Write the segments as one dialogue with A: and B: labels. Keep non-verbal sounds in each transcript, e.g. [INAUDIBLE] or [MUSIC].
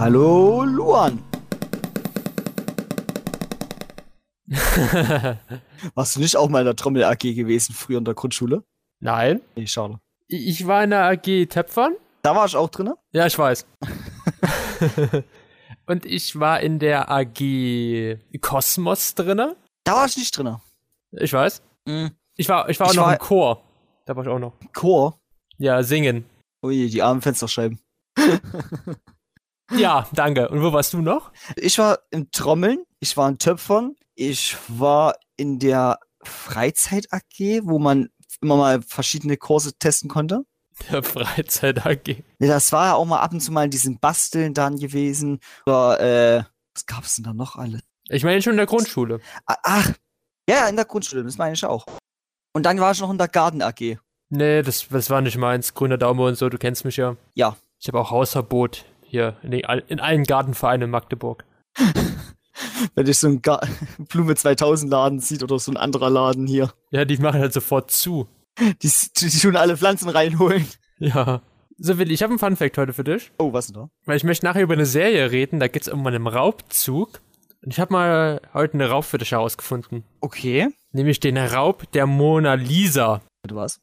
A: Hallo Luan. [LAUGHS] Warst du nicht auch mal in der Trommel AG gewesen, früher in der Grundschule?
B: Nein.
A: Nee, schade.
B: Ich war in der AG Töpfern.
A: Da war ich auch drin?
B: Ja, ich weiß. [LAUGHS] [LAUGHS] Und ich war in der AG Kosmos drinne.
A: Da war ich nicht drin.
B: Ich weiß.
A: Mhm.
B: Ich war, ich war auch
A: Ich
B: noch
A: war-
B: im Chor. Da war ich auch noch.
A: Chor.
B: Ja, singen.
A: Ui, die armen Fensterscheiben.
B: Ja, danke. Und wo warst du noch?
A: Ich war im Trommeln, ich war in Töpfern, ich war in der Freizeit AG, wo man immer mal verschiedene Kurse testen konnte.
B: Der Freizeit AG.
A: Ja, das war ja auch mal ab und zu mal in diesen Basteln dann gewesen. Oder, äh, was gab's denn da noch alles?
B: Ich meine schon in der Grundschule.
A: Ah, Ach, ja, in der Grundschule, das meine ich auch. Und dann war ich noch in der Garten AG.
B: Nee, das, das war nicht meins. Grüner Daumen und so, du kennst mich ja.
A: Ja.
B: Ich habe auch Hausverbot hier in, den, in allen Gartenvereinen in Magdeburg. [LAUGHS]
A: Wenn ich so einen Gar [LAUGHS] Blume 2000 Laden sieht oder so ein anderer Laden hier.
B: Ja, die machen halt sofort zu.
A: Die, die, tun alle Pflanzen reinholen.
B: Ja. So, Willi, ich habe einen Funfact heute für dich.
A: Oh, was denn da?
B: Weil ich möchte nachher über eine Serie reden, da geht's um einen Raubzug. Und ich habe mal heute eine Raub für dich herausgefunden.
A: Okay.
B: Nämlich den Raub der Mona Lisa.
A: Du was?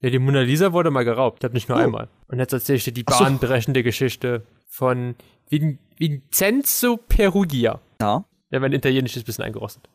B: Ja, die Mona Lisa wurde mal geraubt. Ich habe nicht nur
A: Oh.
B: einmal. Und jetzt erzähle ich dir die bahnbrechende Geschichte von Vin Vincenzo Perugia.
A: Ja.
B: Ja, mein Italienisch ist ein bisschen eingerostet.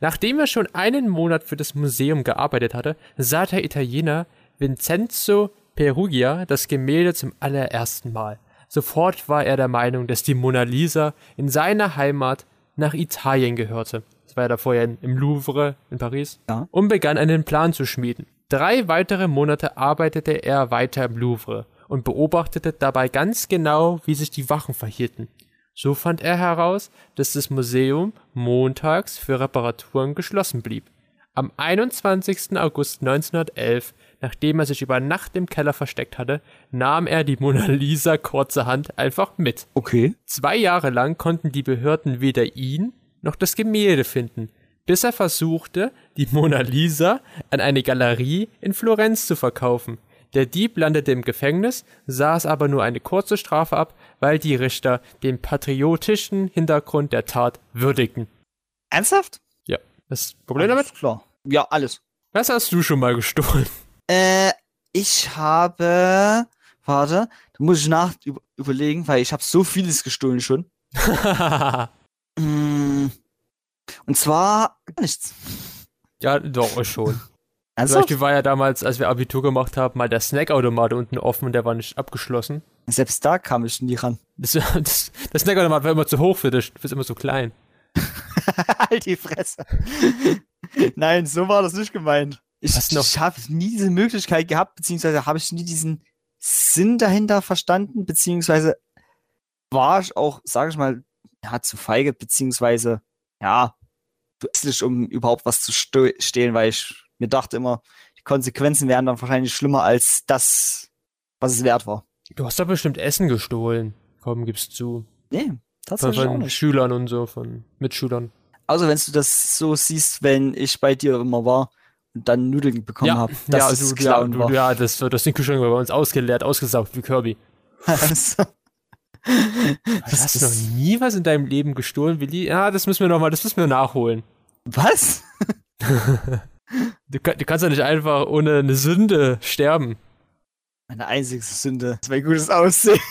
B: Nachdem er schon einen Monat für das Museum gearbeitet hatte, sah der Italiener Vincenzo Perugia das Gemälde zum allerersten Mal. Sofort war er der Meinung, dass die Mona Lisa in seiner Heimat nach Italien gehörte. Das war ja davor ja im Louvre in Paris.
A: Ja.
B: Und begann einen Plan zu schmieden. Drei weitere Monate arbeitete er weiter im Louvre und beobachtete dabei ganz genau, wie sich die Wachen verhielten. So fand er heraus, dass das Museum montags für Reparaturen geschlossen blieb. Am 21. August 1911, nachdem er sich über Nacht im Keller versteckt hatte, nahm er die Mona Lisa kurzerhand einfach mit.
A: Okay.
B: Zwei Jahre lang konnten die Behörden weder ihn noch das Gemälde finden, bis er versuchte, die Mona Lisa an eine Galerie in Florenz zu verkaufen. Der Dieb landete im Gefängnis, saß aber nur eine kurze Strafe ab, weil die Richter den patriotischen Hintergrund der Tat würdigten.
A: Ernsthaft?
B: Ja. Das Problem damit?
A: Alles Klar. Ja, alles.
B: Was hast du schon mal gestohlen?
A: Äh, ich habe. Warte, da muss ich nach über, überlegen, weil ich habe so vieles gestohlen schon. [LAUGHS] Mm, Und zwar gar nichts.
B: ja, doch, schon. Zum
A: Ernsthaft?
B: Beispiel war ja damals, als wir Abitur gemacht haben, mal der Snackautomat unten offen und der war nicht abgeschlossen.
A: Selbst da kam ich nie ran.
B: Das, [LAUGHS] das, der Snackautomat war immer zu hoch für dich, du bist immer so klein. [LAUGHS]
A: halt die Fresse. [LAUGHS] Nein, so war das nicht gemeint. Ich, ich habe nie diese Möglichkeit gehabt, beziehungsweise habe ich nie diesen Sinn dahinter verstanden, beziehungsweise war ich auch, sage ich mal, ja, zu feige, beziehungsweise, ja, dusselig, um überhaupt was zu stehlen, weil ich mir dachte immer, die Konsequenzen wären dann wahrscheinlich schlimmer als das, was es wert war.
B: Du hast doch bestimmt Essen gestohlen. Komm, gibst zu.
A: Nee,
B: Von,
A: tatsächlich
B: von
A: nicht.
B: Schülern und so, von Mitschülern.
A: Also wenn du das so siehst, wenn ich bei dir immer war und dann Nudeln bekommen
B: ja,
A: habe,
B: ja,
A: es
B: du, ja,
A: Klauen
B: du,
A: war.
B: ja, das wird das den Kühlschrank bei uns ausgeleert, ausgesaugt wie Kirby. [LAUGHS]
A: Also,
B: Du hast noch nie was in deinem Leben gestohlen, Willi? Ja, das müssen wir noch mal, das müssen wir nachholen.
A: Was? [LAUGHS]
B: Du, du kannst ja nicht einfach ohne eine Sünde sterben.
A: Meine einzige Sünde ist mein gutes Aussehen. [LAUGHS]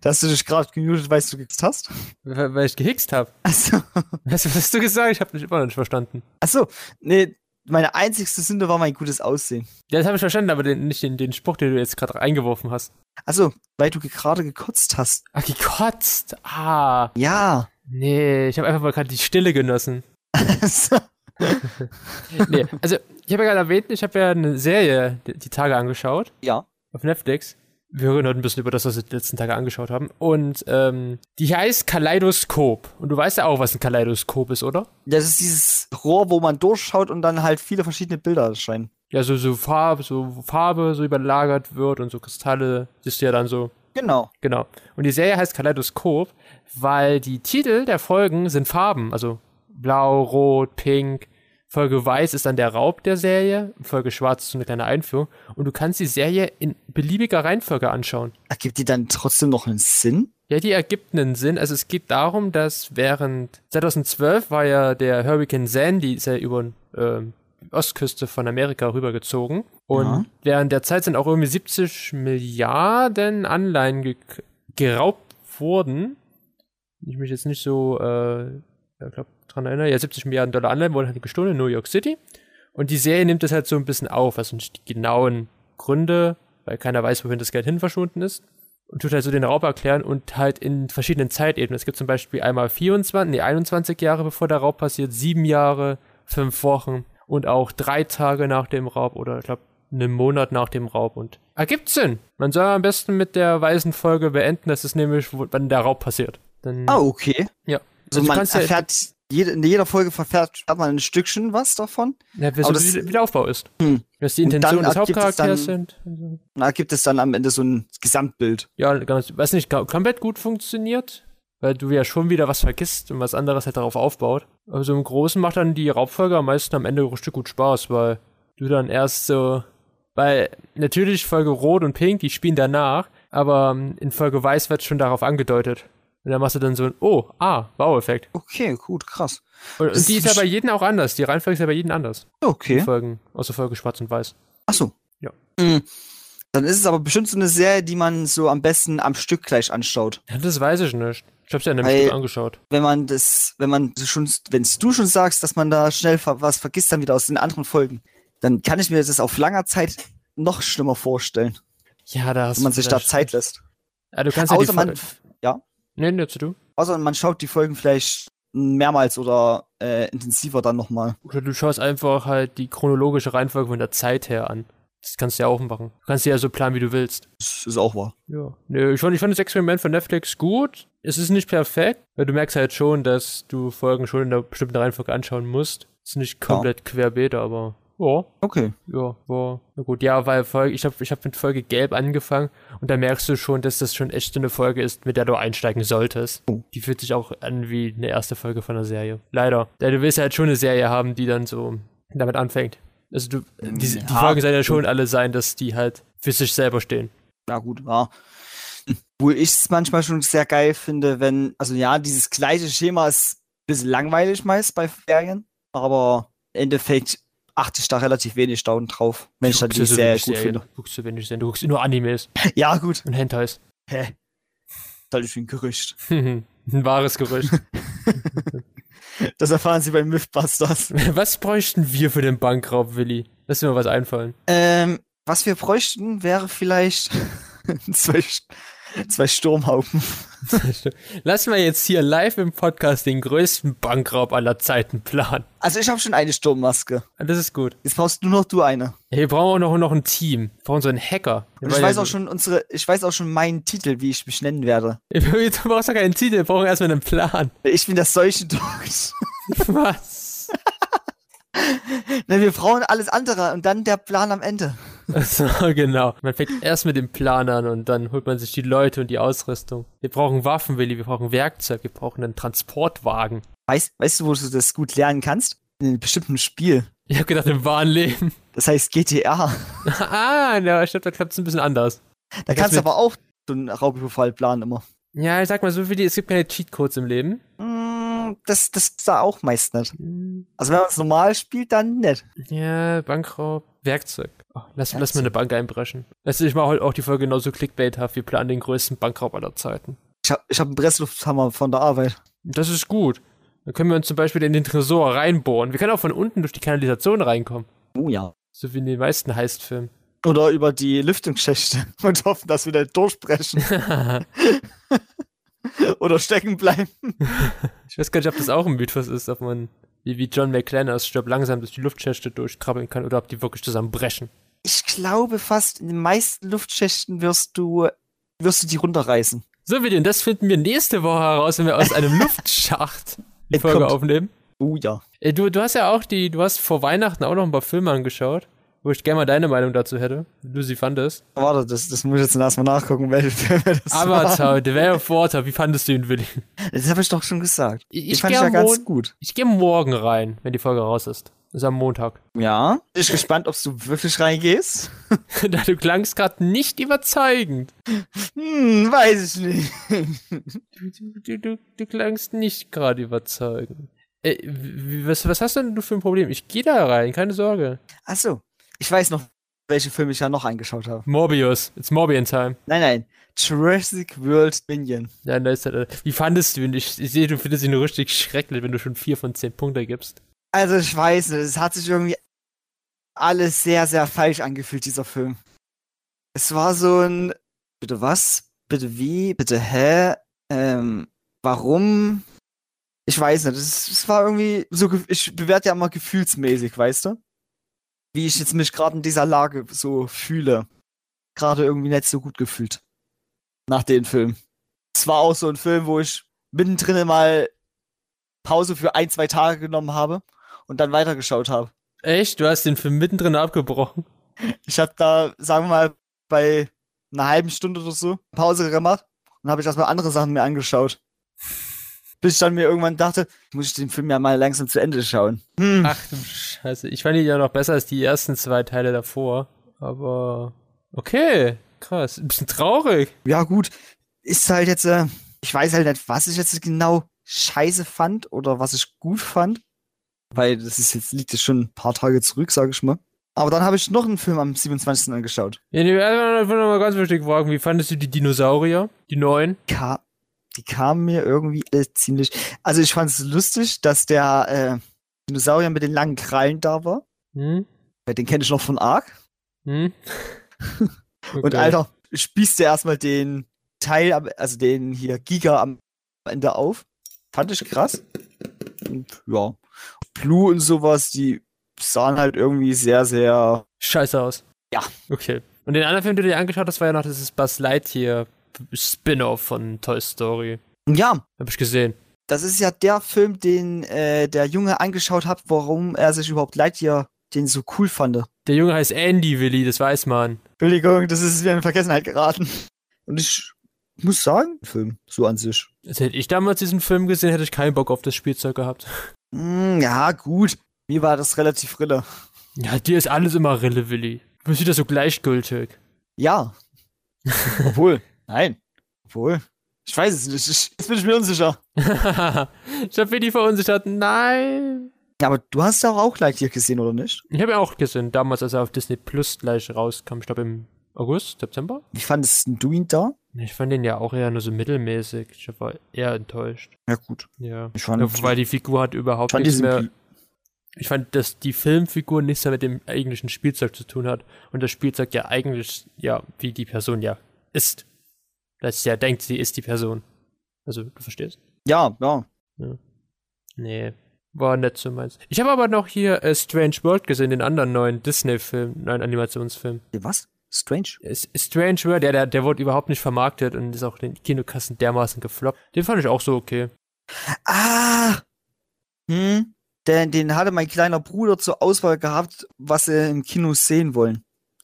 A: Da hast du dich gerade gemutet, weil du gekixt hast?
B: Weil weil ich gehickst habe.
A: Achso.
B: Was was hast du gesagt? Ich habe dich immer noch nicht verstanden.
A: Achso. Nee, meine einzigste Sünde war mein gutes Aussehen.
B: Ja, das habe ich verstanden, aber den, nicht den, den Spruch, den du jetzt gerade eingeworfen hast.
A: Achso, weil du ge- gerade gekotzt hast.
B: Ach, gekotzt. Ah.
A: Ja.
B: Nee, ich habe einfach mal gerade die Stille genossen.
A: Also, [LAUGHS]
B: Nee, also, ich habe ja gerade erwähnt, ich habe ja eine Serie die, die Tage angeschaut.
A: ja.
B: Auf Netflix. Wir reden heute ein bisschen über das, was wir die letzten Tage angeschaut haben. Und ähm, die heißt Kaleidoskop. Und du weißt ja auch, was ein Kaleidoskop ist, oder?
A: Das ist dieses Rohr, wo man durchschaut und dann halt viele verschiedene Bilder erscheinen.
B: Ja, so, so Farbe, so Farbe so überlagert wird und so Kristalle siehst du ja dann so.
A: Genau.
B: Genau. Und die Serie heißt Kaleidoskop, weil die Titel der Folgen sind Farben. Also blau, rot, pink, Folge Weiß ist dann der Raub der Serie, Folge Schwarz ist so eine kleine Einführung und du kannst die Serie in beliebiger Reihenfolge anschauen.
A: Ergibt die dann trotzdem noch einen Sinn?
B: Ja, die ergibt einen Sinn. Also es geht darum, dass während 2012 war ja der Hurricane Sandy ist ja über äh, Ostküste von Amerika rübergezogen. Und
A: Ja.
B: während der Zeit sind auch irgendwie 70 Milliarden Anleihen ge geraubt worden. Ich mich jetzt nicht so, äh, ja, glaub, dran erinnere. Ja, 70 Milliarden Dollar Anleihen wurden halt gestohlen in New York City. Und die Serie nimmt das halt so ein bisschen auf, also nicht die genauen Gründe, weil keiner weiß, wohin das Geld hin verschwunden ist. Und tut halt so den Raub erklären und halt in verschiedenen Zeitebenen. Es gibt zum Beispiel einmal 24, nee, 21 Jahre bevor der Raub passiert, sieben Jahre, fünf Wochen und auch drei Tage nach dem Raub oder ich glaube einen Monat nach dem Raub und ergibt Sinn. Man soll am besten mit der weißen Folge beenden, das ist nämlich, wann der Raub passiert. Dann,
A: Ah, okay.
B: ja.
A: Also
B: du
A: man
B: kannst ja-
A: erfährt, jede, in jeder Folge verfährt hat man ein Stückchen was davon.
B: Ja, wie
A: Aber das-
B: wie, der Aufbau ist.
A: Hm.
B: Was die Intention des Hauptcharakters
A: dann-
B: sind. Also,
A: Da gibt es dann am Ende so ein Gesamtbild.
B: Ja, ganz, weiß nicht, kom- komplett gut funktioniert, weil du ja schon wieder was vergisst und was anderes halt darauf aufbaut. Also im Großen macht dann die Raubfolge am meisten am Ende richtig gut Spaß, weil du dann erst so, weil natürlich Folge Rot und Pink, die spielen danach, aber ähm, in Folge Weiß wird schon darauf angedeutet. Und dann machst du dann so ein, oh, ah, Wow-Effekt.
A: Okay, gut, krass.
B: Und, und die
A: ist
B: ja bei jedem auch anders. Die Reihenfolge ist ja bei jedem anders. Die
A: Okay.
B: Folgen, außer Folge Schwarz und Weiß.
A: Ach so.
B: Ja.
A: Mhm. Dann ist es aber bestimmt so eine Serie, die man so am besten am Stück gleich anschaut.
B: Ja, das weiß ich nicht. Ich hab's ja in einem
A: Weil-
B: Stück angeschaut.
A: Wenn man das, wenn man schon, wenn du schon sagst, dass man da schnell was vergisst dann wieder aus den anderen Folgen, dann kann ich mir das auf langer Zeit noch schlimmer vorstellen,
B: Ja, da hast
A: wenn man sich da Zeit lässt.
B: Ja, du kannst ja die
A: Außer man, ja,
B: Nee, nee, zu du.
A: außer man schaut die Folgen vielleicht mehrmals oder äh, intensiver dann nochmal.
B: Oder du schaust einfach halt die chronologische Reihenfolge von der Zeit her an. Das kannst du ja auch machen. Du kannst dir ja so planen, wie du willst.
A: Das ist auch wahr.
B: Ja. Nö, ich fand, ich fand das Experiment von Netflix gut. Es ist nicht perfekt, weil du merkst halt schon, dass du Folgen schon in einer bestimmten Reihenfolge anschauen musst. Ist nicht komplett querbeet, aber ja,
A: Okay.
B: ja, war na gut. Ja, weil Folge, ich habe ich hab mit Folge Gelb angefangen und da merkst du schon, dass das schon echt so eine Folge ist, mit der du einsteigen solltest.
A: Oh.
B: Die fühlt sich auch an wie eine erste Folge von einer Serie. Leider. Ja, du willst halt schon eine Serie haben, die dann so damit anfängt. Also du, die, die
A: Ja,
B: Folgen sollen ja schon alle sein, dass die halt für sich selber stehen.
A: Ja, gut, ja. Obwohl ich es manchmal schon sehr geil finde, wenn, also ja, dieses gleiche Schema ist ein bisschen langweilig meist bei Ferien, aber im Endeffekt achte ich da relativ wenig dauernd drauf, wenn ich dann
B: Guckst
A: die
B: du so
A: Serie
B: wenig
A: gut
B: Serien,
A: finde.
B: Du guckst du wenig Serien, du guckst nur Animes
A: Ja, gut.
B: und Hentais.
A: Hä? Das ist ein Gerücht. [LAUGHS]
B: Ein wahres Gerücht. [LAUGHS]
A: Das erfahren Sie bei Mythbusters. [LAUGHS]
B: was bräuchten wir für den Bankraub, Willi? Lass mir mal was einfallen.
A: Ähm, was wir bräuchten, wäre vielleicht [LAUGHS] zwei, zwei Sturmhaufen. [LAUGHS]
B: Lass mal jetzt hier live im Podcast den größten Bankraub aller Zeiten planen.
A: Also ich habe schon eine Sturmmaske.
B: Das ist gut.
A: Jetzt brauchst nur noch du eine.
B: Ja, wir brauchen auch noch, noch ein Team. Wir brauchen so einen Hacker.
A: Und ich weiß auch schon unsere, ich weiß auch schon meinen Titel, wie ich mich nennen werde. [LAUGHS]
B: Du brauchst doch keinen Titel, wir brauchen erstmal einen Plan.
A: Ich bin der Seuchendog. [LAUGHS]
B: Was?
A: Ne, wir brauchen alles andere und dann der Plan am Ende. [LAUGHS]
B: So, genau. Man fängt erst mit dem Plan an und dann holt man sich die Leute und die Ausrüstung. Wir brauchen Waffen, Willi, wir brauchen Werkzeug, wir brauchen einen Transportwagen.
A: Weißt, weißt du, wo du das gut lernen kannst? In einem bestimmten Spiel.
B: Ich hab gedacht, im wahren Leben.
A: Das heißt GTA. [LAUGHS]
B: ah, ja, ich glaube, da klappt es ein bisschen anders.
A: Da
B: Das
A: kannst du aber auch so einen Raubüberfall planen immer.
B: Ja, ich sag mal so, Willi, es gibt keine Cheatcodes im Leben.
A: Mm, Das, das ist da auch meist nicht. Also wenn man es normal spielt, dann nicht.
B: Ja, Bankraub, Werkzeug. Oh, lass, lass
A: Werkzeug.
B: mal eine Bank einbrechen. Du, ich mache heute auch die Folge genauso clickbaithaft. Wir planen den größten Bankraub aller Zeiten.
A: Ich hab, ich hab einen Presslufthammer von der Arbeit.
B: Das ist gut. Dann können wir uns zum Beispiel in den Tresor reinbohren. Wir können auch von unten durch die Kanalisation reinkommen.
A: Oh ja.
B: So wie in den meisten Heistfilmen.
A: Oder über die Lüftungsschächte [LAUGHS] und hoffen, dass wir nicht durchbrechen. [LAUGHS] [LAUGHS] Oder stecken bleiben.
B: Ich weiß gar nicht, ob das auch ein Mythos ist, ob man wie, wie John McClane aus Stirb langsam durch die Luftschächte durchkrabbeln kann oder ob die wirklich zusammenbrechen.
A: Ich glaube fast, in den meisten Luftschächten wirst du, wirst du die runterreißen.
B: So, Willi, und das finden wir nächste Woche heraus, wenn wir aus einem [LAUGHS] Luftschacht die. Folge aufnehmen.
A: Oh ja.
B: Ey, du, du hast ja auch die, du hast vor Weihnachten auch noch ein paar Filme angeschaut, wo ich gerne mal deine Meinung dazu hätte, wie du sie fandest.
A: Warte, das, das muss ich jetzt erstmal nachgucken, welche Filme das.
B: Avatar, The Way of Water, wie fandest du ihn, Willi?
A: Das habe ich doch schon gesagt.
B: Ich,
A: Ich fand ich ja ganz gut.
B: Ich gehe morgen rein, wenn die Folge raus ist. Das ist am Montag.
A: Ja. Bin ich gespannt, ob du wirklich reingehst. [LAUGHS]
B: du klangst gerade nicht überzeugend.
A: Hm, weiß ich nicht.
B: Du, du, du, du klangst nicht gerade überzeugend. Äh, was, was hast denn du für ein Problem? Ich gehe da rein, keine Sorge.
A: Achso. Ich weiß noch, welche Filme ich ja noch angeschaut habe.
B: Morbius. It's Morbian Time.
A: Nein, nein. Jurassic World Minion.
B: Ja, da ist er. Wie fandest du ihn? Ich, ich sehe, du findest ihn richtig schrecklich, wenn du schon vier von zehn Punkte gibst.
A: Also ich weiß nicht, es hat sich irgendwie alles sehr, sehr falsch angefühlt, dieser Film. Es war so ein, bitte was? Bitte wie? Bitte hä? Ähm, warum? Ich weiß nicht, es, war irgendwie so, ich bewerte ja immer gefühlsmäßig, weißt du? Wie ich jetzt mich gerade in dieser Lage so fühle. Gerade irgendwie nicht so gut gefühlt. Nach dem Film. Es war auch so ein Film, wo ich mittendrin mal Pause für ein, zwei Tage genommen habe und dann weitergeschaut habe.
B: Echt? Du hast den Film mittendrin abgebrochen?
A: Ich habe da, sagen wir mal, bei einer halben Stunde oder so Pause gemacht und habe ich erstmal andere Sachen mir angeschaut. Bis ich dann mir irgendwann dachte, muss ich den Film ja mal langsam zu Ende schauen. Hm.
B: Ach du Scheiße. Ich fand ihn ja noch besser als die ersten zwei Teile davor. Aber. Okay. Krass. Ein bisschen traurig.
A: Ja, gut. Ist halt jetzt, äh, ich weiß halt nicht, was ich jetzt genau scheiße fand oder was ich gut fand. Weil das ist jetzt, liegt jetzt schon ein paar Tage zurück, sage ich mal. Aber dann habe ich noch einen Film am 27. angeschaut.
B: Ja, ich will noch mal ganz wichtig fragen. Wie fandest du die Dinosaurier? Die neuen?
A: Ka die kamen mir irgendwie ziemlich. Also ich fand es lustig, dass der äh, Dinosaurier mit den langen Krallen da war.
B: Hm?
A: Weil Den kenne ich noch von Ark.
B: Hm? [LAUGHS]
A: Und
B: Okay.
A: Alter, spießt der erstmal den Teil, also den hier Giga am Ende auf. Fand ich krass. Und ja. Blue und sowas, die sahen halt irgendwie sehr, sehr.
B: Scheiße aus.
A: Ja.
B: Okay. Und den anderen Film, den du dir angeschaut hast, war ja noch das ist Buzz Lightyear Spin-off von Toy Story.
A: Ja,
B: Hab ich gesehen.
A: das ist ja der Film, den äh, der Junge angeschaut hat, warum er sich überhaupt Lightyear den so cool fand.
B: Der Junge heißt Andy Willi, das weiß man.
A: Entschuldigung, das ist mir in Vergessenheit geraten. Und ich muss sagen, Film, so an sich.
B: Also hätte ich damals diesen Film gesehen, hätte ich keinen Bock auf das Spielzeug gehabt.
A: Hm, ja, gut. Mir war das relativ rille.
B: Ja, dir ist alles immer Rille, Willi. Du bist wieder so gleichgültig.
A: Ja. Obwohl. [LAUGHS] Nein. Obwohl. Ich weiß es nicht. Ich, jetzt bin ich mir unsicher. [LAUGHS]
B: ich hab Willi verunsichert. Nein.
A: Ja, aber du hast ja auch Lightyear gesehen, oder nicht?
B: Ich habe ihn auch gesehen, damals, als er auf Disney Plus gleich rauskam. Ich glaube im August, September.
A: Wie fandest du ihn da?
B: Ich fand den ja auch eher nur so mittelmäßig. Ich war eher enttäuscht.
A: Ja, gut.
B: Ja.
A: Ich fand,
B: Ja, weil die Figur hat überhaupt nichts mehr. Ich fand, dass die Filmfigur nichts mehr mit dem eigentlichen Spielzeug zu tun hat. Und das Spielzeug ja eigentlich, ja, wie die Person ja ist. Dass ja denkt, sie ist die Person. Also, du verstehst?
A: Ja, ja.
B: Nee, war nicht so meins. Ich habe aber noch hier äh, Strange World gesehen, den anderen neuen Disney-Film, neuen Animationsfilm.
A: Was? Strange?
B: Es- Strange World, der, der, der wurde überhaupt nicht vermarktet und ist auch in den Kinokassen dermaßen gefloppt. Den fand ich auch so okay.
A: Ah! Hm? Den, den hatte mein kleiner Bruder zur Auswahl gehabt, was sie im Kino sehen wollen.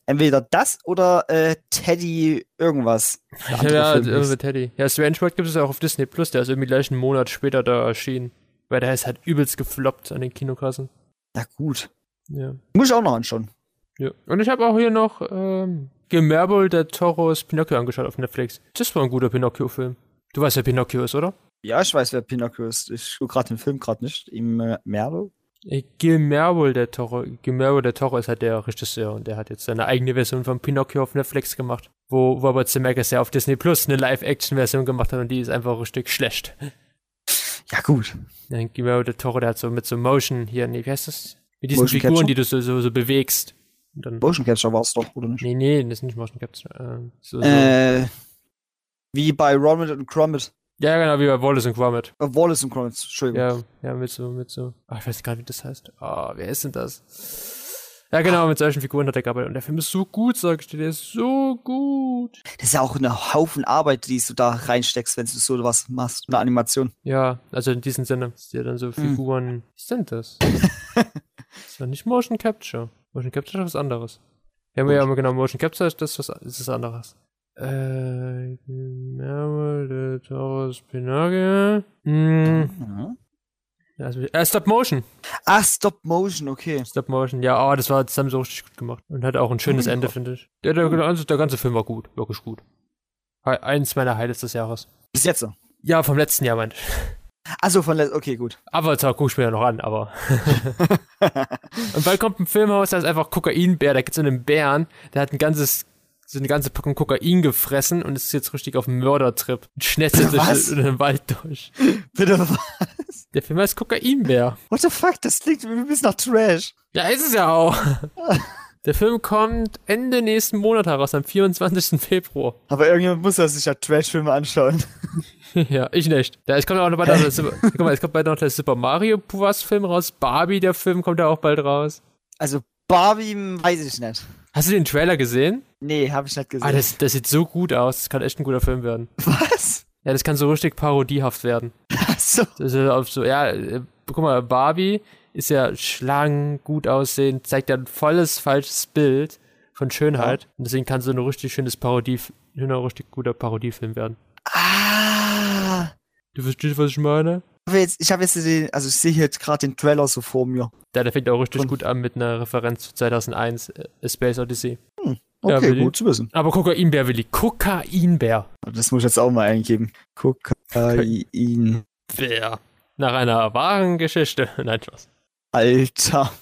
A: Entweder das oder äh, Teddy irgendwas.
B: Ja,
A: Film
B: ja mit Teddy. Ja, Strange World gibt es ja auch auf Disney Plus, der ist irgendwie gleich einen Monat später da erschienen. Weil der ist halt übelst gefloppt an den Kinokassen.
A: ja, gut.
B: Ja.
A: Muss ich auch noch anschauen.
B: ja. Und ich habe auch hier noch ähm, Gemerbel der Toros Pinocchio angeschaut auf Netflix. Das war ein guter Pinocchio-Film. Du weißt, wer Pinocchio ist, oder?
A: Ja, ich weiß, wer Pinocchio ist. Ich gucke gerade den Film gerade nicht. Im äh, Merlo.
B: Äh, Guillermo del Toro, Guillermo del Toro ist halt der Regisseur und der hat jetzt seine eigene Version von Pinocchio auf Netflix gemacht, wo Robert Zemeckis ja auf Disney Plus eine Live-Action-Version gemacht hat und die ist einfach richtig schlecht.
A: Ja, gut.
B: Ja, Guillermo del Toro, der hat so mit so Motion hier, nee, wie heißt das? Mit diesen
A: Motion
B: Figuren,
A: Capture?
B: die du so, so, so bewegst. Dann,
A: Motion Capture war es doch, oder nicht?
B: nee, nee, das ist nicht Motion Capture. So, so.
A: Äh, wie bei Ronald und Cromit.
B: Ja, genau, wie bei Wallace und Gromit.
A: Äh, Wallace und Cromit, Entschuldigung.
B: Ja, ja, mit so, mit so. Ah, ich weiß gar nicht, wie das heißt. Ah, wer ist denn das? Ja, genau, mit solchen Figuren hat er gearbeitet. Und der Film ist so gut, sag ich dir, der ist so gut.
A: Das ist ja auch eine Haufen Arbeit, die du da reinsteckst, wenn du so was machst. Eine Animation.
B: Ja, also in diesem Sinne. Ist ja dann so Figuren. Was ist denn das? [LAUGHS] das war nicht Motion Capture. Motion Capture ist was anderes. Ja, ja, genau, Motion Capture ist das was ist was anderes. Äh, del Toro's Pinocchio. Hm,
A: Mhm.
B: Also, äh, Stop Motion.
A: Ach, Stop Motion, okay.
B: Stop Motion, ja, oh, das war zusammen so richtig gut gemacht. Und hat auch ein schönes
A: Oh,
B: Ende, finde ich. Der, der, der, der ganze Film war gut, wirklich gut. Eins meiner Highlights des Jahres.
A: Bis jetzt so.
B: Ja, vom letzten Jahr, meinte ich.
A: Achso, von letzt, okay, gut.
B: Avatar guck ich mir ja noch an, aber. [LAUGHS] Und bald kommt ein Filmhaus, da ist einfach Kokainbär, da gibt so einen Bären, der hat ein ganzes, so eine ganze Packung Kokain gefressen und ist jetzt richtig auf einem Mördertrip. Schnetzelt durch
A: Was?
B: den den Wald durch. [LAUGHS]
A: Bitte,
B: Der Film heißt Kokainbär.
A: what the fuck, das klingt ein bisschen nach Trash.
B: Ja, ist es ja auch. [LAUGHS] Der Film kommt Ende nächsten Monat heraus, am 24. Februar.
A: Aber irgendjemand muss ja sich ja Trash-Filme anschauen. [LAUGHS]
B: ja, ich nicht. Da, es kommt auch noch bald der Super, guck mal, es kommt bald noch der Super Mario Bros. Film raus. Barbie, der Film, kommt ja auch bald raus.
A: Also, Barbie weiß ich nicht.
B: Hast du den Trailer gesehen?
A: Nee, hab ich nicht gesehen.
B: Ah, das, das sieht so gut aus. Das kann echt ein guter Film werden.
A: Was?
B: Ja, das kann so richtig parodiehaft werden. Ist auf so, ja, äh, guck mal, Barbie ist ja schlank, gut aussehend, zeigt ja ein volles falsches Bild von Schönheit. Und deswegen kann so ein richtig schönes Parodie, ein richtig guter Parodiefilm werden.
A: Ah.
B: Du verstehst, was ich meine?
A: Jetzt, ich habe jetzt den, also ich sehe jetzt gerade den Trailer so vor mir.
B: Ja, der fängt auch richtig
A: Und-
B: gut an mit einer Referenz zu 2001, äh, Space Odyssey.
A: Okay,
B: Ja,
A: gut zu wissen.
B: Aber Kokainbär, Willi. Kokainbär.
A: Das muss ich jetzt auch mal eingeben. Kokain.
B: Bär. Nach einer wahren Geschichte. [LAUGHS] Nein, Spaß.
A: Alter.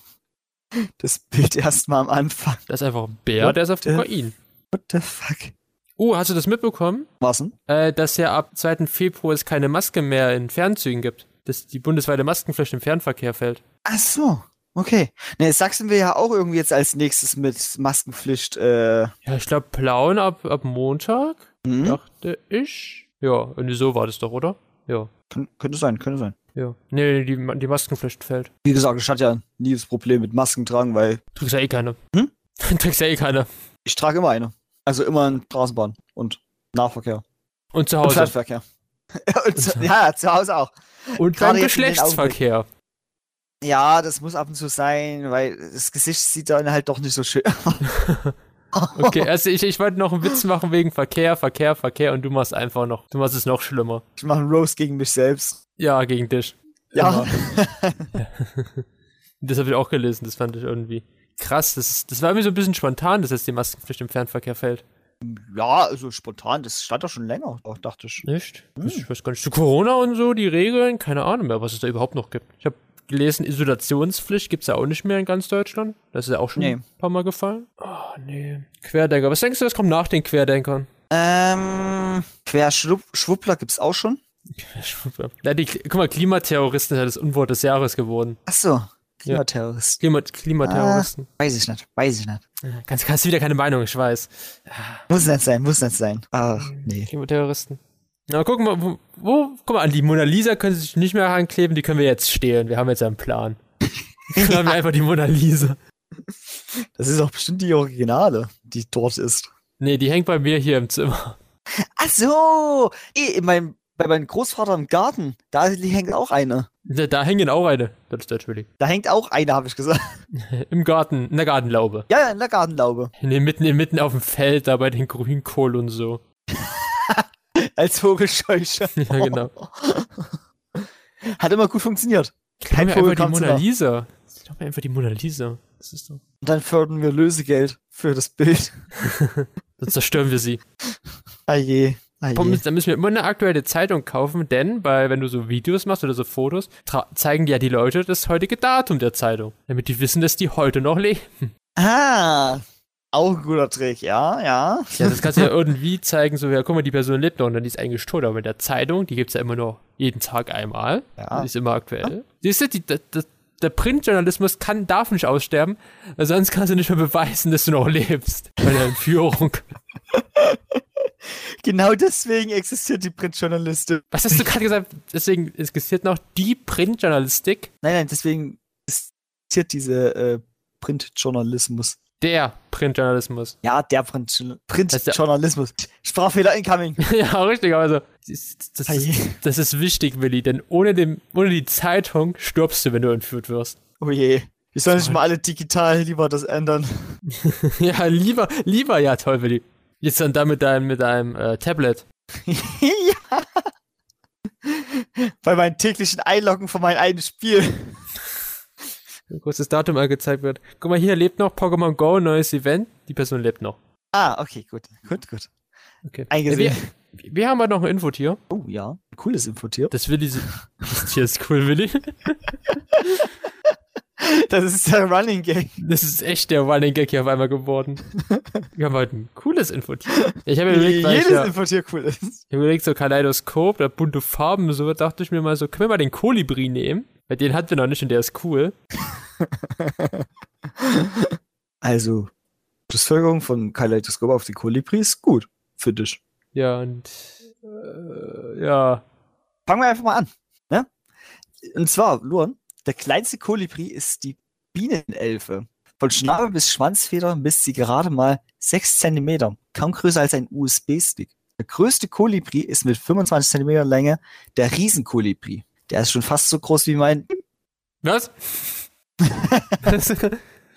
A: Das Bild erstmal am Anfang.
B: Das ist einfach ein Bär,
A: What
B: der ist auf Kokain.
A: What the fuck?
B: Oh, hast du das mitbekommen?
A: Was denn?
B: Äh, dass ja ab 2. Februar es keine Maske mehr in Fernzügen gibt. Dass die bundesweite Maskenpflicht im Fernverkehr fällt.
A: Ach so. Okay. Ne, Sachsen will ja auch irgendwie jetzt als nächstes mit Maskenpflicht, äh,
B: Ja, ich glaube, Plauen ab, ab Montag,
A: hm?
B: dachte ich. Ja, irgendwie so war das doch, oder? Ja.
A: Kön könnte sein, könnte sein.
B: Ja. Nee, die, die Maskenpflicht fällt.
A: Wie gesagt, ich hatte ja nie das Problem mit Masken tragen, weil
B: Trägst ja eh keine.
A: Hm? [LAUGHS]
B: Trägst ja eh keine.
A: ich trage immer eine. Also immer in Straßenbahn und Nahverkehr.
B: Und zu
A: Und
B: Hause.
A: Fernverkehr. [LAUGHS] und zu, ja, zu Hause auch.
B: Und beim
A: den
B: Geschlechtsverkehr.
A: Ja, das muss ab und zu sein, weil das Gesicht sieht dann halt doch nicht so schön. [LAUGHS]
B: Okay, also ich, ich wollte noch einen Witz machen wegen Verkehr, Verkehr, Verkehr und du machst einfach noch, du machst es noch schlimmer.
A: Ich mache einen Roast gegen mich selbst.
B: Ja, gegen dich.
A: Ja.
B: Immer. [LAUGHS] Das habe ich auch gelesen, das fand ich irgendwie krass. Das, das war irgendwie so ein bisschen spontan, dass jetzt die Maskenpflicht im Fernverkehr fällt.
A: ja, also spontan, das stand doch schon länger, dachte ich.
B: Nicht? Ich weiß gar nicht. Zu Corona und so, die Regeln, keine Ahnung mehr, was es da überhaupt noch gibt. Ich habe gelesen, Isolationspflicht gibt's ja auch nicht mehr in ganz Deutschland. Das ist ja auch schon
A: Nee.
B: ein paar Mal gefallen. Oh, nee. Querdenker. Was denkst du, was kommt nach den Querdenkern?
A: Ähm, Querschwuppler gibt's auch schon. [LAUGHS]
B: Ja, die, guck mal, Klimaterroristen ist ja das Unwort des Jahres geworden.
A: Ach so, Klimaterrorist.
B: Klima, Klimaterroristen.
A: Weiß ich nicht, weiß ich nicht.
B: Kannst, kannst wieder keine Meinung, ich weiß.
A: Muss nicht sein, muss nicht sein. Ach, nee.
B: Klimaterroristen. Na, guck mal, wo, wo, guck mal, an die Mona Lisa können sie sich nicht mehr ankleben, die können wir jetzt stehlen. Wir haben jetzt einen Plan. [LAUGHS] Dann haben wir einfach die Mona Lisa.
A: Das ist auch bestimmt die Originale, die dort ist.
B: Nee, die hängt bei mir hier im Zimmer.
A: Ach so, in meinem, bei meinem Großvater im Garten, da hängt auch eine.
B: Da, da hängen auch eine. Das ist natürlich.
A: Da hängt auch eine, habe ich gesagt. [LAUGHS]
B: Im Garten, in der Gartenlaube.
A: Ja, ja, in der Gartenlaube.
B: Nee, mitten, mitten auf dem Feld, da bei den Grünkohl und so. [LAUGHS]
A: Als Vogelscheuche. [LAUGHS]
B: Ja, genau.
A: Hat immer gut funktioniert.
B: Kein Vogel einfach die Mona. Lisa. Ist doch einfach die Mona Lisa. Das ist doch.
A: Und dann fördern wir Lösegeld für das Bild.
B: Dann zerstören wir sie.
A: Ah je. Ah je.
B: müssen- Dann müssen wir immer eine aktuelle Zeitung kaufen, denn bei, wenn du so Videos machst oder so Fotos, zeigen ja die Leute das heutige Datum der Zeitung. Damit die wissen, dass die heute noch leben.
A: Ah, auch ein guter Trick, ja, ja.
B: Ja, das kannst du ja irgendwie zeigen, so, ja, guck mal, die Person lebt noch und dann ist eigentlich tot. Aber in der Zeitung, die gibt's ja immer nur jeden Tag einmal.
A: Ja.
B: Die ist immer aktuell. Siehst du, die, der, der, Printjournalismus kann, darf nicht aussterben, weil sonst kannst du nicht mehr beweisen, dass du noch lebst. Bei der Entführung. [LAUGHS]
A: Genau deswegen existiert die Printjournalistin.
B: Was hast du gerade gesagt? Deswegen existiert noch die Printjournalistik.
A: Nein, nein, deswegen existiert diese äh, Printjournalismus.
B: Der Printjournalismus.
A: Ja, der Print Printjournalismus. Sprachfehler incoming. [LAUGHS]
B: ja, richtig, also. Das, das,
A: je.
B: ist, das ist wichtig, Willi, denn ohne, dem, ohne die Zeitung stirbst du, wenn du entführt wirst.
A: Oh je. Wir sollen nicht mal alle digital lieber das ändern. [LAUGHS]
B: ja, lieber, lieber, ja, toll, Willi. Jetzt dann da mit deinem, mit deinem äh, Tablet. [LAUGHS]
A: ja. Bei meinen täglichen Einloggen von meinem eigenen Spiel.
B: Ein großes Datum angezeigt wird. Guck mal, hier lebt noch Pokémon Go, neues Event. Die Person lebt noch.
A: Ah, okay, gut. Gut, gut.
B: Okay.
A: Eingesehen.
B: Wir, wir haben aber noch ein Infotier.
A: Oh ja, ein cooles Infotier.
B: Das Willi. Das Tier ist cool, Willi. [LAUGHS] [LAUGHS]
A: Das ist der Running Gag.
B: Das ist echt der Running Gag hier auf einmal geworden. Wir haben heute ein cooles Infotier. Ich habe überlegt, weil ich,
A: Jedes
B: ja, ich
A: Infotier cool ist.
B: hab mir überlegt, so Kaleidoskop, da bunte Farben, so dachte ich mir mal so, können wir mal den Kolibri nehmen? Weil den hatten wir noch nicht und der ist cool. [LAUGHS]
A: Also, Schlussfolgerung von Kaleidoskop auf die Kolibri ist gut für dich.
B: Ja, und äh, ja.
A: Fangen wir einfach mal an. Ne? Und zwar, Luan, der kleinste Kolibri ist die Bienenelfe. Von Schnabel bis Schwanzfeder misst sie gerade mal 6 cm, kaum größer als ein USB-Stick. Der größte Kolibri ist mit 25 cm Länge der Riesenkolibri. Der ist schon fast so groß wie mein.
B: Was? [LAUGHS]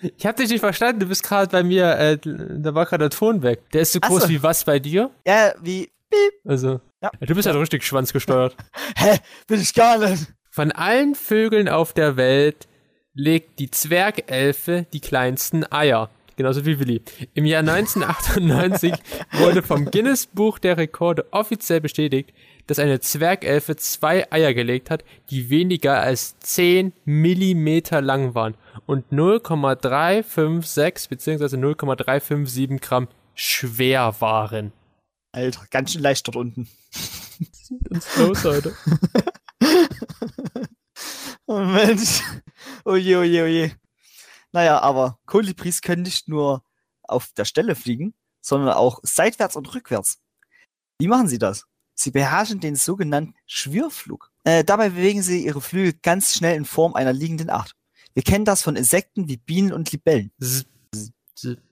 B: ich hab dich nicht verstanden, du bist gerade bei mir, äh, da war gerade der Ton weg. Der ist so groß
A: so.
B: wie was bei dir?
A: Ja, wie. Piep.
B: Also,
A: Ja.
B: du bist ja richtig schwanzgesteuert. [LAUGHS]
A: Hä? Bin ich gar nicht.
B: Von allen Vögeln auf der Welt legt die Zwergelfe die kleinsten Eier. Genauso wie Willi. Im Jahr 1998 [LAUGHS] wurde vom Guinness Buch der Rekorde offiziell bestätigt, dass eine Zwergelfe zwei Eier gelegt hat, die weniger als 10 Millimeter lang waren und 0,356 bzw. 0,357 Gramm schwer waren.
A: Alter, ganz schön leicht dort unten.
B: Ganz los, Leute. [LAUGHS] [LAUGHS]
A: Oh Mensch. Oje, oje, oje. Naja, aber Kolibris können nicht nur auf der Stelle fliegen, sondern auch seitwärts und rückwärts. Wie machen sie das? Sie beherrschen den sogenannten Schwirrflug. Äh, dabei bewegen sie ihre Flügel ganz schnell in Form einer liegenden Acht. Wir kennen das von Insekten wie Bienen und Libellen.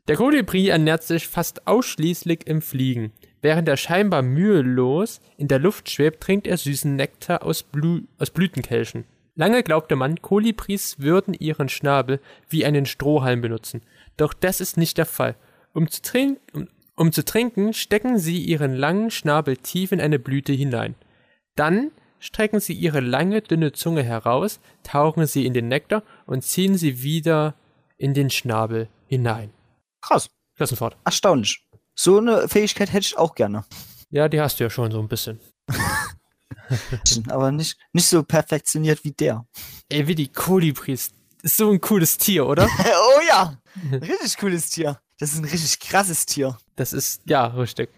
B: Der Kolibri ernährt sich fast ausschließlich im Fliegen. Während er scheinbar mühelos in der Luft schwebt, trinkt er süßen Nektar aus, Blü aus Blütenkelchen. Lange glaubte man, Kolibris würden ihren Schnabel wie einen Strohhalm benutzen. Doch das ist nicht der Fall. Um zu, trink um, um zu trinken, stecken sie ihren langen Schnabel tief in eine Blüte hinein. Dann strecken sie ihre lange, dünne Zunge heraus, tauchen sie in den Nektar und ziehen sie wieder in den Schnabel hinein.
A: Krass.
B: Klassenfahrt.
A: Erstaunlich. So eine Fähigkeit hätte ich auch gerne.
B: Ja, die hast du ja schon so ein bisschen. [LAUGHS]
A: Aber nicht, nicht so perfektioniert wie der.
B: Ey, wie die Kolibris. Ist so ein cooles Tier, oder? [LAUGHS]
A: oh ja. Richtig cooles Tier. Das ist ein richtig krasses Tier.
B: Das ist, ja, richtig.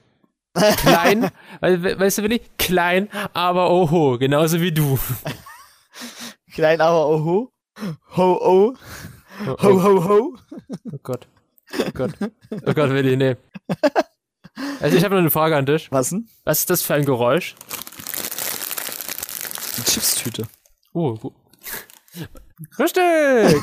B: Klein, [LAUGHS] we we- weißt du, Willi? Klein, aber oho, genauso wie du.
A: Klein, aber oho. Ho, oh.
B: Oh,
A: Ho,
B: oh,
A: ho, ho.
B: oh Gott. Oh Gott. Oh Gott, Willi, nee. [LAUGHS] Also ich habe noch eine Frage an dich.
A: Was denn?
B: Was ist das für ein Geräusch?
A: Die Chipstüte.
B: Oh, wo? Richtig! [LAUGHS]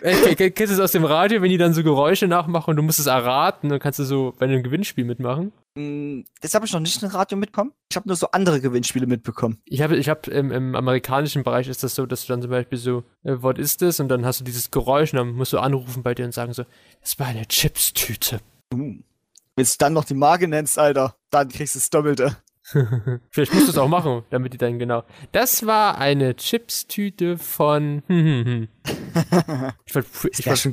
B: Ey, kennst du das aus dem Radio, wenn die dann so Geräusche nachmachen und du musst es erraten, dann kannst du so bei einem Gewinnspiel mitmachen?
A: Hm, Das habe ich noch nicht im Radio mitbekommen. Ich habe nur so andere Gewinnspiele mitbekommen.
B: Ich habe, ich habe im, im amerikanischen Bereich ist das so, dass du dann zum Beispiel so, äh, was ist das? Und dann hast du dieses Geräusch und dann musst du anrufen bei dir und sagen so, das war eine Chipstüte.
A: Wenn du dann noch die Marke nennst, Alter, dann kriegst du das Doppelte. [LAUGHS]
B: Vielleicht musst du es auch machen, damit die dann genau. Das war eine Chipstüte von. Hm, hm, hm. [LAUGHS] Ich wollte wollt,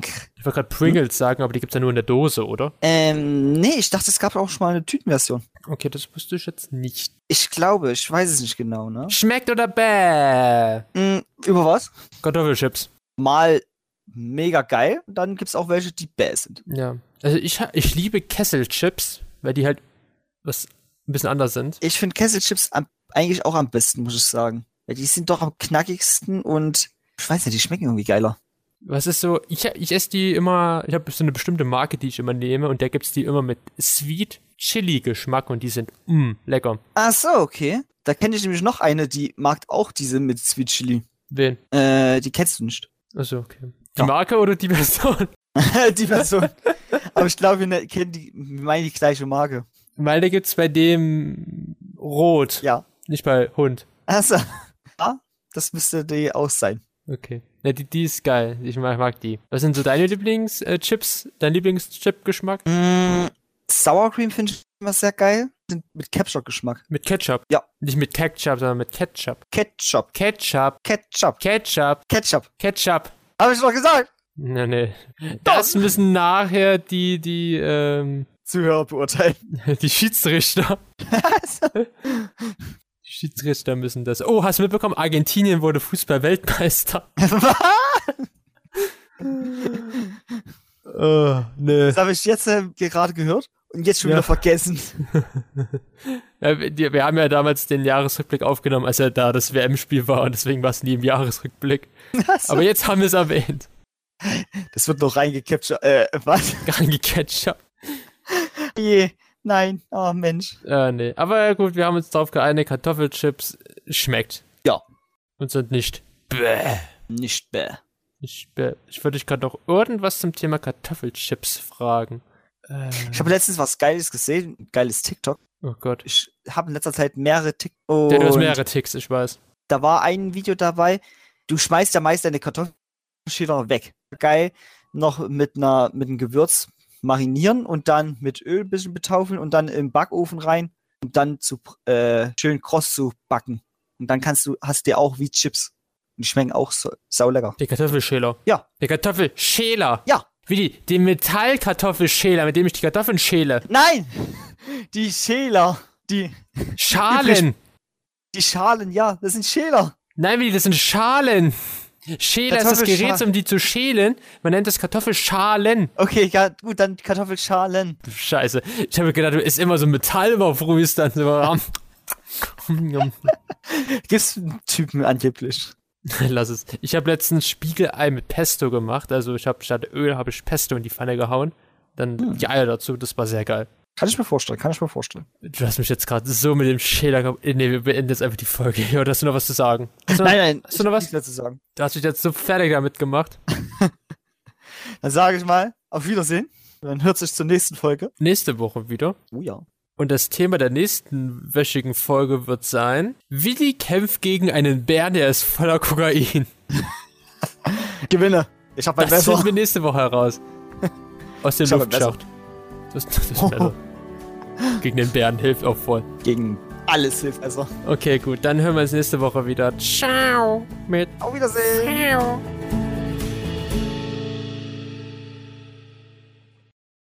B: wollt gerade Pringles sagen, aber die gibt's ja nur in der Dose, oder?
A: ähm, nee, ich dachte, es gab auch schon mal eine Tütenversion.
B: Okay, das wusste ich jetzt nicht.
A: Ich glaube, ich weiß es nicht genau, ne?
B: Schmeckt oder bäh?
A: Hm, über was?
B: Kartoffelchips.
A: Mal mega geil, und dann gibt's auch welche, die bäh sind.
B: Ja. Also ich, ich liebe Kesselchips, weil die halt was ein bisschen anders sind.
A: Ich finde Kesselchips am, eigentlich auch am besten, muss ich sagen. Weil die sind doch am knackigsten und ich weiß nicht, die schmecken irgendwie geiler.
B: Was ist so, ich, ich esse die immer, ich habe so eine bestimmte Marke, die ich immer nehme und der gibt's die immer mit Sweet Chili Geschmack und die sind mm, lecker.
A: Ach so, okay. Da kenne ich nämlich noch eine, die mag auch diese mit Sweet Chili.
B: Wen?
A: Äh, die kennst du nicht.
B: Achso, okay. Die. Marke oder die Person? [LAUGHS]
A: die Person. Aber ich glaube, wir ne- kennen die, wir meinen die gleiche Marke.
B: Meine gibt's bei dem Rot,
A: Ja.
B: nicht bei Hund.
A: Also, ja, das müsste die auch sein.
B: Okay. Ja, die, die ist geil. Ich mag, mag die. Was sind so deine Lieblingschips? Dein Lieblingschip-Geschmack?
A: Mm, Sour Cream finde ich immer sehr geil. Sind mit Ketchup-Geschmack.
B: Mit Ketchup.
A: Ja.
B: Nicht mit Ketchup, sondern mit Ketchup.
A: Ketchup.
B: Ketchup.
A: Ketchup.
B: Ketchup.
A: Ketchup.
B: Ketchup.
A: Hab ich doch gesagt.
B: Nee, nee. Das müssen nachher die, die, ähm,
A: Zuhörer beurteilen. [LAUGHS]
B: die Schiedsrichter. [LAUGHS] Die Schiedsrichter müssen das. Oh, hast du mitbekommen? Argentinien wurde Fußball-Weltmeister. [LAUGHS] oh, nee.
A: Das habe ich jetzt äh, gerade gehört und jetzt schon
B: Ja.
A: wieder vergessen. [LAUGHS]
B: Ja, wir, wir haben ja damals den Jahresrückblick aufgenommen, als ja da das WM-Spiel war und deswegen war es nie im Jahresrückblick. [LAUGHS] Aber jetzt haben wir es erwähnt.
A: das wird noch reingecaptured. Äh, was? [LAUGHS]
B: Reingecatcht.
A: Je. Nein. Oh, Mensch.
B: Äh, nee. Aber gut, wir haben uns darauf geeinigt, Kartoffelchips schmeckt.
A: Ja.
B: Und sind nicht bäh.
A: Nicht bäh.
B: Nicht bäh. Ich würde dich gerade noch irgendwas zum Thema Kartoffelchips fragen. Äh,
A: Ich habe letztens was Geiles gesehen. Geiles TikTok.
B: oh Gott.
A: Ich habe in letzter Zeit mehrere TikTok.
B: Ja, du hast mehrere Ticks, ich weiß.
A: da war ein Video dabei, du schmeißt ja meist deine Kartoffelschäler weg. Geil, noch mit einer mit einem Gewürz marinieren und dann mit Öl ein bisschen betaufeln und dann im Backofen rein und dann zu äh, schön kross zu backen. Und dann kannst du, hast du auch wie Chips. Und die schmecken auch so, saulecker.
B: Der Kartoffelschäler.
A: Ja.
B: Der Kartoffelschäler.
A: Ja.
B: Wie die, den Metallkartoffelschäler, mit dem ich die Kartoffeln schäle.
A: Nein! Die Schäler, die,
B: Schalen.
A: die Schalen, ja, das sind Schäler.
B: Nein, wie, das sind Schalen. Schäler ist das Gerät, um die zu schälen. Man nennt das Kartoffelschalen.
A: Okay, ja, gut, dann Kartoffelschalen.
B: Scheiße. Ich habe gedacht, du isst immer so Metall überfrühst dann so. [LAUGHS]
A: Gibt's einen Typen angeblich. [LAUGHS]
B: Lass es. Ich habe letztens Spiegelei mit Pesto gemacht. Also ich habe statt Öl habe ich Pesto in die Pfanne gehauen. Dann
A: Hm.
B: die Eier dazu. Das war sehr geil.
A: Kann ich mir vorstellen, kann ich mir vorstellen.
B: Du hast mich jetzt gerade so mit dem Schäler. ge- Nee, wir beenden jetzt einfach die Folge. [LAUGHS] Oder hast du noch was zu sagen? Hast du noch,
A: Nein, nein,
B: hast du noch was?
A: zu sagen.
B: Du hast mich jetzt so fertig damit gemacht. [LAUGHS]
A: Dann sage ich mal, auf Wiedersehen. Dann hört sich zur nächsten Folge.
B: Nächste Woche wieder.
A: Oh ja.
B: Und das Thema der nächsten wöchigen Folge wird sein: Willi kämpft gegen einen Bären, der ist voller Kokain. [LAUGHS]
A: Gewinne. Ich habe mein
B: Das finden
A: Messer.
B: wir nächste Woche heraus. [LAUGHS] Aus dem
A: hab.
B: Luftschacht. Das, das Messer. [LAUGHS] Gegen den Bären hilft auch voll.
A: Gegen alles hilft also.
B: Okay, gut. Dann hören wir uns nächste Woche wieder. Ciao. Mit
A: Auf Wiedersehen.
B: Ciao.